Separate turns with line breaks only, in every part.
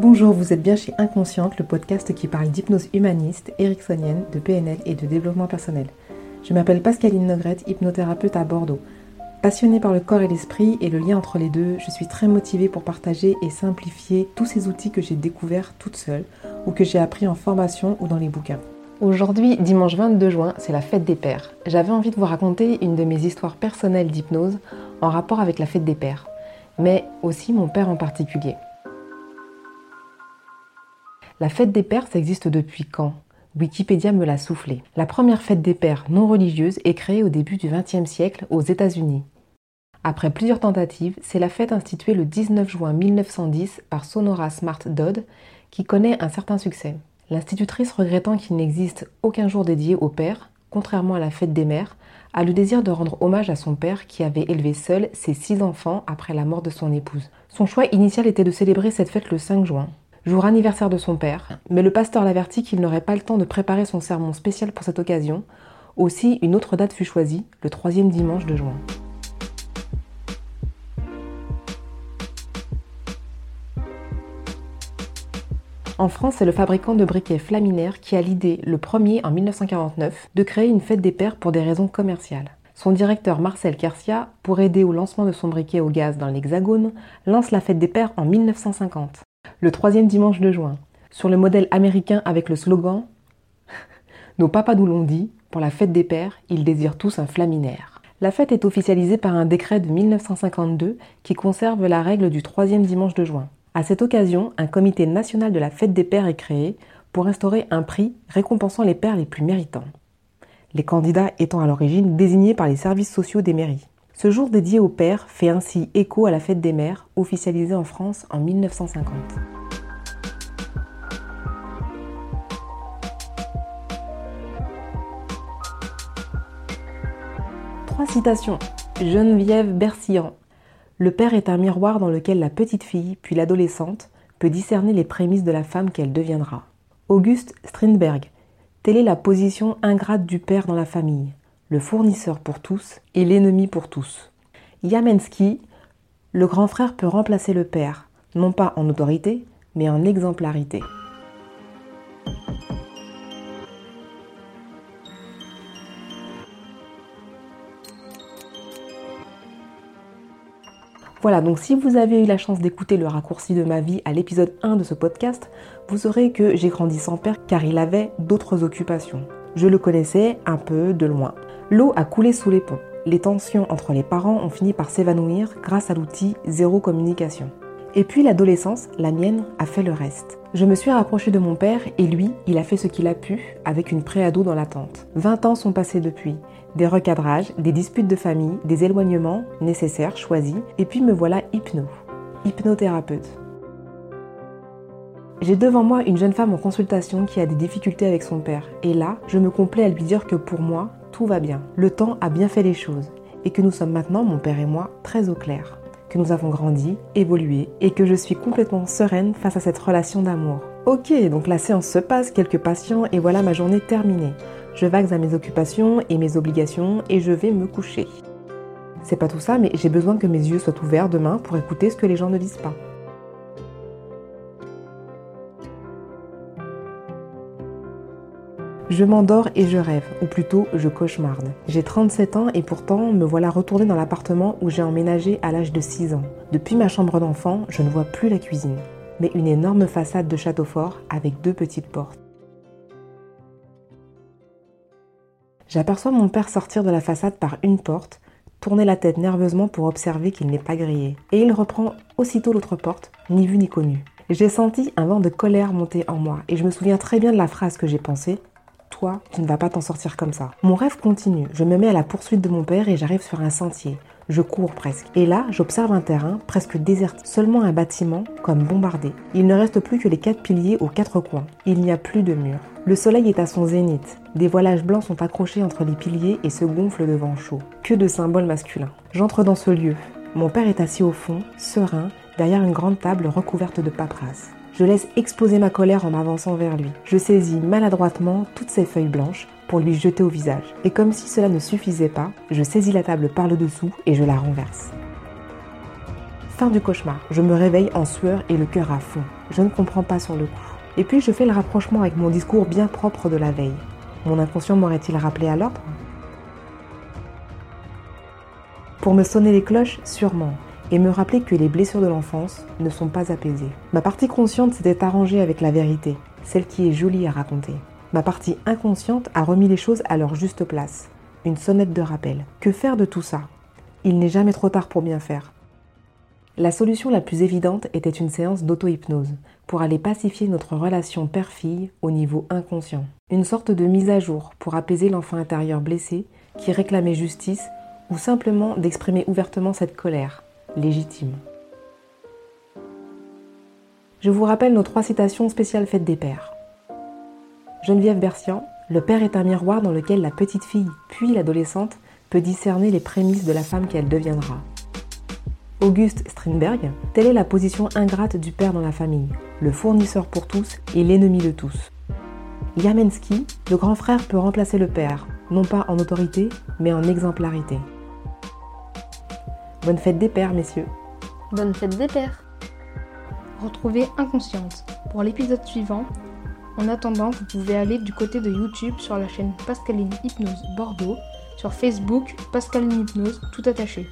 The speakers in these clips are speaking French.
Bonjour, vous êtes bien chez Inconsciente, le podcast qui parle d'hypnose humaniste, ericksonienne, de PNL et de développement personnel. Je m'appelle Pascaline Nogrette, hypnothérapeute à Bordeaux. Passionnée par le corps et l'esprit et le lien entre les deux, je suis très motivée pour partager et simplifier tous ces outils que j'ai découverts toute seule ou que j'ai appris en formation ou dans les bouquins. Aujourd'hui, dimanche 22 juin, c'est la fête des pères. J'avais envie de vous raconter une de mes histoires personnelles d'hypnose en rapport avec la fête des pères, mais aussi mon père en particulier. La fête des pères, existe depuis quand? Wikipédia me l'a soufflé. La première fête des pères non religieuse est créée au début du XXe siècle aux États-Unis. Après plusieurs tentatives, c'est la fête instituée le 19 juin 1910 par Sonora Smart Dodd qui connaît un certain succès. L'institutrice, regrettant qu'il n'existe aucun jour dédié au père, contrairement à la fête des mères, a le désir de rendre hommage à son père qui avait élevé seul ses six enfants après la mort de son épouse. Son choix initial était de célébrer cette fête le 5 juin, jour anniversaire de son père, mais le pasteur l'avertit qu'il n'aurait pas le temps de préparer son sermon spécial pour cette occasion. Aussi, une autre date fut choisie, le troisième dimanche de juin. En France, c'est le fabricant de briquets Flaminaire qui a l'idée, le premier en 1949, de créer une fête des pères pour des raisons commerciales. Son directeur Marcel Kersia, pour aider au lancement de son briquet au gaz dans l'Hexagone, lance la fête des pères en 1950, le troisième dimanche de juin, sur le modèle américain avec le slogan Nos papas nous l'ont dit, pour la fête des pères, ils désirent tous un Flaminaire. La fête est officialisée par un décret de 1952 qui conserve la règle du troisième dimanche de juin. À cette occasion, un comité national de la fête des pères est créé pour instaurer un prix récompensant les pères les plus méritants. Les candidats étant à l'origine désignés par les services sociaux des mairies. Ce jour dédié aux pères fait ainsi écho à la fête des mères, officialisée en France en 1950. Trois citations. Geneviève Bercillan, le père est un miroir dans lequel la petite fille, puis l'adolescente, peut discerner les prémices de la femme qu'elle deviendra. Auguste Strindberg. Telle est la position ingrate du père dans la famille, le fournisseur pour tous et l'ennemi pour tous. Yamensky. Le grand frère peut remplacer le père, non pas en autorité, mais en exemplarité. Voilà, donc si vous avez eu la chance d'écouter le raccourci de ma vie à l'épisode 1 de ce podcast, vous saurez que j'ai grandi sans père car il avait d'autres occupations. Je le connaissais un peu de loin. L'eau a coulé sous les ponts. Les tensions entre les parents ont fini par s'évanouir grâce à l'outil zéro communication. Et puis l'adolescence, la mienne, a fait le reste. Je me suis rapprochée de mon père et lui, il a fait ce qu'il a pu avec une préado dans l'attente. 20 ans sont passés depuis des recadrages, des disputes de famille, des éloignements nécessaires, choisis, et puis me voilà hypno, hypnothérapeute. J'ai devant moi une jeune femme en consultation qui a des difficultés avec son père, et là, je me complais à lui dire que pour moi, va bien. Le temps a bien fait les choses, et que nous sommes maintenant, mon père et moi, très au clair, que nous avons grandi, évolué, et que je suis complètement sereine face à cette relation d'amour. Ok, donc la séance se passe, quelques patients, et voilà ma journée terminée. Je vague à mes occupations et mes obligations et je vais me coucher. C'est pas tout ça, mais j'ai besoin que mes yeux soient ouverts demain pour écouter ce que les gens ne disent pas. Je m'endors et je rêve, ou plutôt je cauchemarde. J'ai 37 ans et pourtant me voilà retournée dans l'appartement où j'ai emménagé à l'âge de 6 ans. Depuis ma chambre d'enfant, je ne vois plus la cuisine, mais une énorme façade de château fort avec deux petites portes. J'aperçois mon père sortir de la façade par une porte, tourner la tête nerveusement pour observer qu'il n'est pas grillé. Et il reprend aussitôt l'autre porte, ni vu ni connu. J'ai senti un vent de colère monter en moi et je me souviens très bien de la phrase que j'ai pensée. Tu ne vas pas t'en sortir comme ça. Mon rêve continue. Je me mets à la poursuite de mon père et j'arrive sur un sentier. Je cours presque. Et là, j'observe un terrain presque déserté, seulement un bâtiment comme bombardé. Il ne reste plus que les quatre piliers aux quatre coins. Il n'y a plus de mur. Le soleil est à son zénith. Des voilages blancs sont accrochés entre les piliers et se gonflent de vent chaud. Que de symboles masculins. J'entre dans ce lieu. Mon père est assis au fond, serein, derrière une grande table recouverte de paperasse. Je laisse exploser ma colère en m'avançant vers lui. Je saisis maladroitement toutes ces feuilles blanches pour lui jeter au visage. Et comme si cela ne suffisait pas, je saisis la table par le dessous et je la renverse. Fin du cauchemar, je me réveille en sueur et le cœur à fond. Je ne comprends pas sur le coup. Et puis je fais le rapprochement avec mon discours bien propre de la veille. Mon inconscient m'aurait-il rappelé à l'ordre? Pour me sonner les cloches, sûrement, et me rappeler que les blessures de l'enfance ne sont pas apaisées. Ma partie consciente s'était arrangée avec la vérité, celle qui est jolie à raconter. Ma partie inconsciente a remis les choses à leur juste place. Une sonnette de rappel. Que faire de tout ça? Il n'est jamais trop tard pour bien faire. La solution la plus évidente était une séance d'auto-hypnose pour aller pacifier notre relation père-fille au niveau inconscient. Une sorte de mise à jour pour apaiser l'enfant intérieur blessé qui réclamait justice ou simplement d'exprimer ouvertement cette colère, légitime. Je vous rappelle nos trois citations spéciales faites des pères. Geneviève Bercian, le père est un miroir dans lequel la petite fille, puis l'adolescente, peut discerner les prémices de la femme qu'elle deviendra. Auguste Strindberg, telle est la position ingrate du père dans la famille, le fournisseur pour tous et l'ennemi de tous. Yamensky, le grand frère peut remplacer le père, non pas en autorité, mais en exemplarité. Bonne fête des pères, messieurs.
Bonne fête des pères. Retrouvez Inconsciente pour l'épisode suivant. En attendant, vous pouvez aller du côté de YouTube sur la chaîne Pascaline Hypnose Bordeaux, sur Facebook Pascaline Hypnose tout attaché.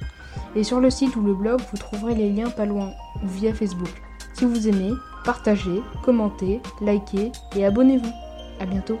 Et sur le site ou le blog, vous trouverez les liens pas loin ou via Facebook. Si vous aimez, partagez, commentez, likez et abonnez-vous. A bientôt